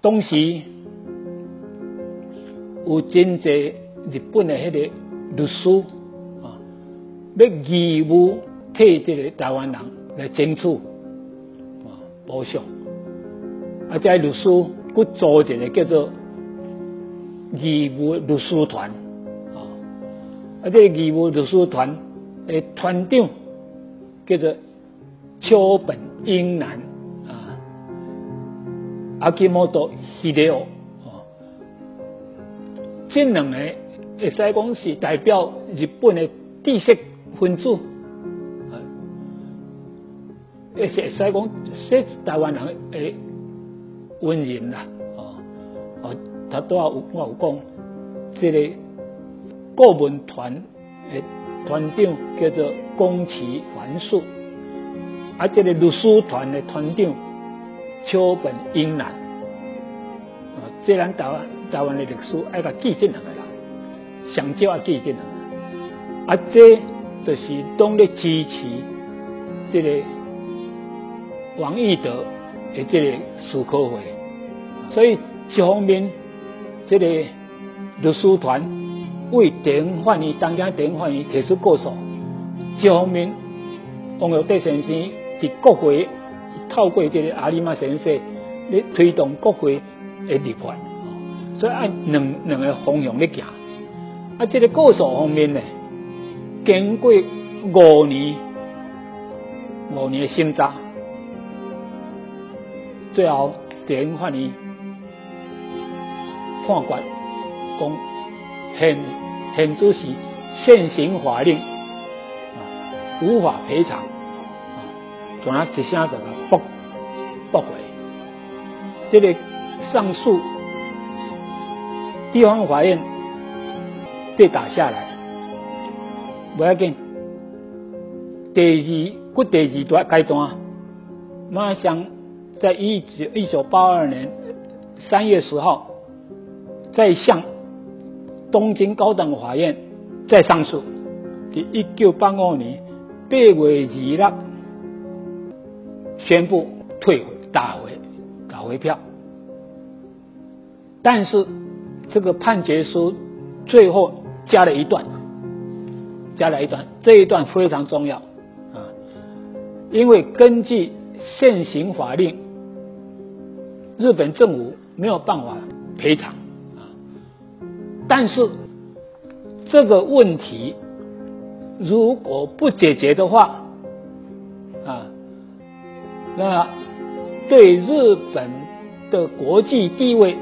当时有真济日本的迄个律师啊，要义务替这个台湾人来争取。啊补偿，啊，这律师佮组一个叫做义务律师团啊，啊，这义务律师团的团长叫做秋本英男，阿基莫多希德奥。这两个会使讲是代表日本的知识分子，也是会使讲说台湾人的文人啦，哦，哦，他都有我有讲，这个顾问团的团长叫做宫崎环树，啊，这个律师团的团长秋本英男，啊，这咱台湾。台湾的历史爱个记进来个人，上少啊记进来，啊，这就是当咧支持这个王义德的这个思考会，所以一方面，这个律师团为电法院当家电法院提出告诉，一方面王玉德先生伫国会透过这个阿里玛先生咧推动国会的立法。所以按两两个方向咧行，啊，这个告诉方面呢，经过五年五年的审查，最后电法院判决讲现现主是现行法令啊无法赔偿啊，就拿一声就驳驳回，这个上诉。地方法院被打下来，不要紧。第二，过第二段阶段，马上在一九一九八二年三月十号，再向东京高等法院再上诉。第一九八五年八月二日宣布退回、打回、打回票，但是。这个判决书最后加了一段，加了一段，这一段非常重要啊！因为根据现行法令，日本政府没有办法赔偿啊。但是这个问题如果不解决的话啊，那对日本的国际地位。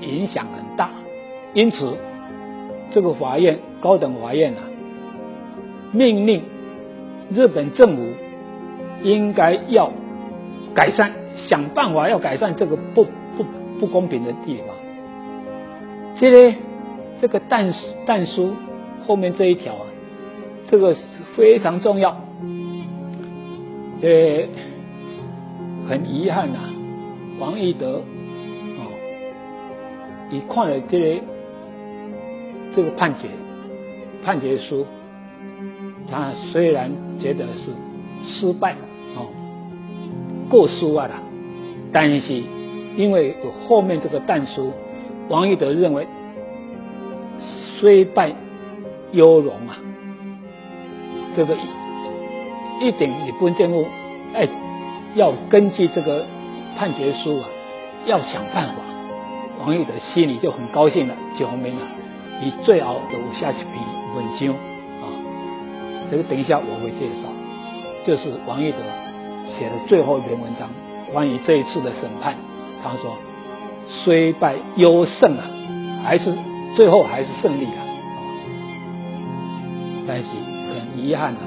影响很大，因此这个法院高等法院啊，命令日本政府应该要改善，想办法要改善这个不不不公平的地方。这个这个但但书后面这一条啊，这个是非常重要。呃，很遗憾呐，王义德。哦你看了这个这个判决判决书，他虽然觉得是失败哦，过失啊啦，但是因为有后面这个弹书，王玉德认为虽败犹荣啊，这个一点也不政府哎，要根据这个判决书啊，要想办法。王玉的心里就很高兴了，就后面了，你最好给我下一篇文章啊，这个等一下我会介绍，就是王玉德写的最后一篇文章，关于这一次的审判，他说虽败犹胜啊，还是最后还是胜利了，但是很遗憾啊，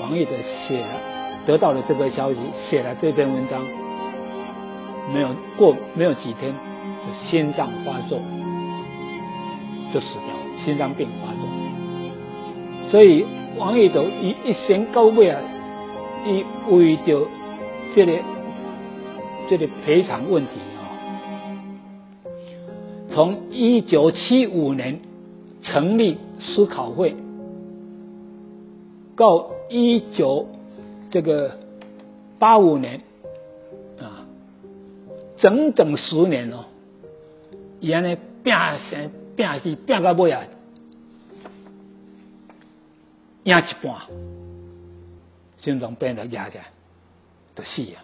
王玉德写了得到了这个消息，写了这篇文章，没有过没有几天。就心脏发作，就死掉了，心脏病发作。所以王玉斗一一生到尾啊，伊为着这个这个赔偿问题啊，从一九七五年成立思考会，到一九这个八五年啊整整十年哦，伊安尼拼生拼死拼到尾啊，赢一半，心脏病就压起来，就死啊！